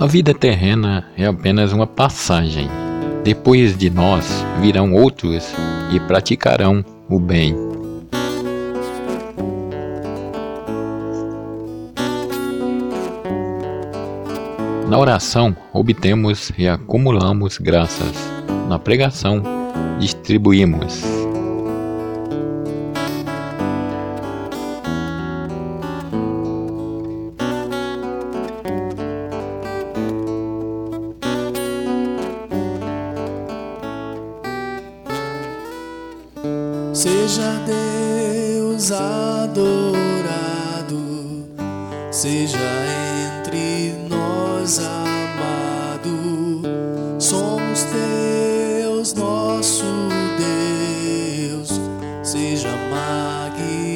A vida terrena é apenas uma passagem. Depois de nós virão outros e praticarão o bem. Na oração, obtemos e acumulamos graças. Na pregação, distribuímos. Seja Deus adorado, seja entre nós amado. Somos teus, nosso Deus, seja magnífico.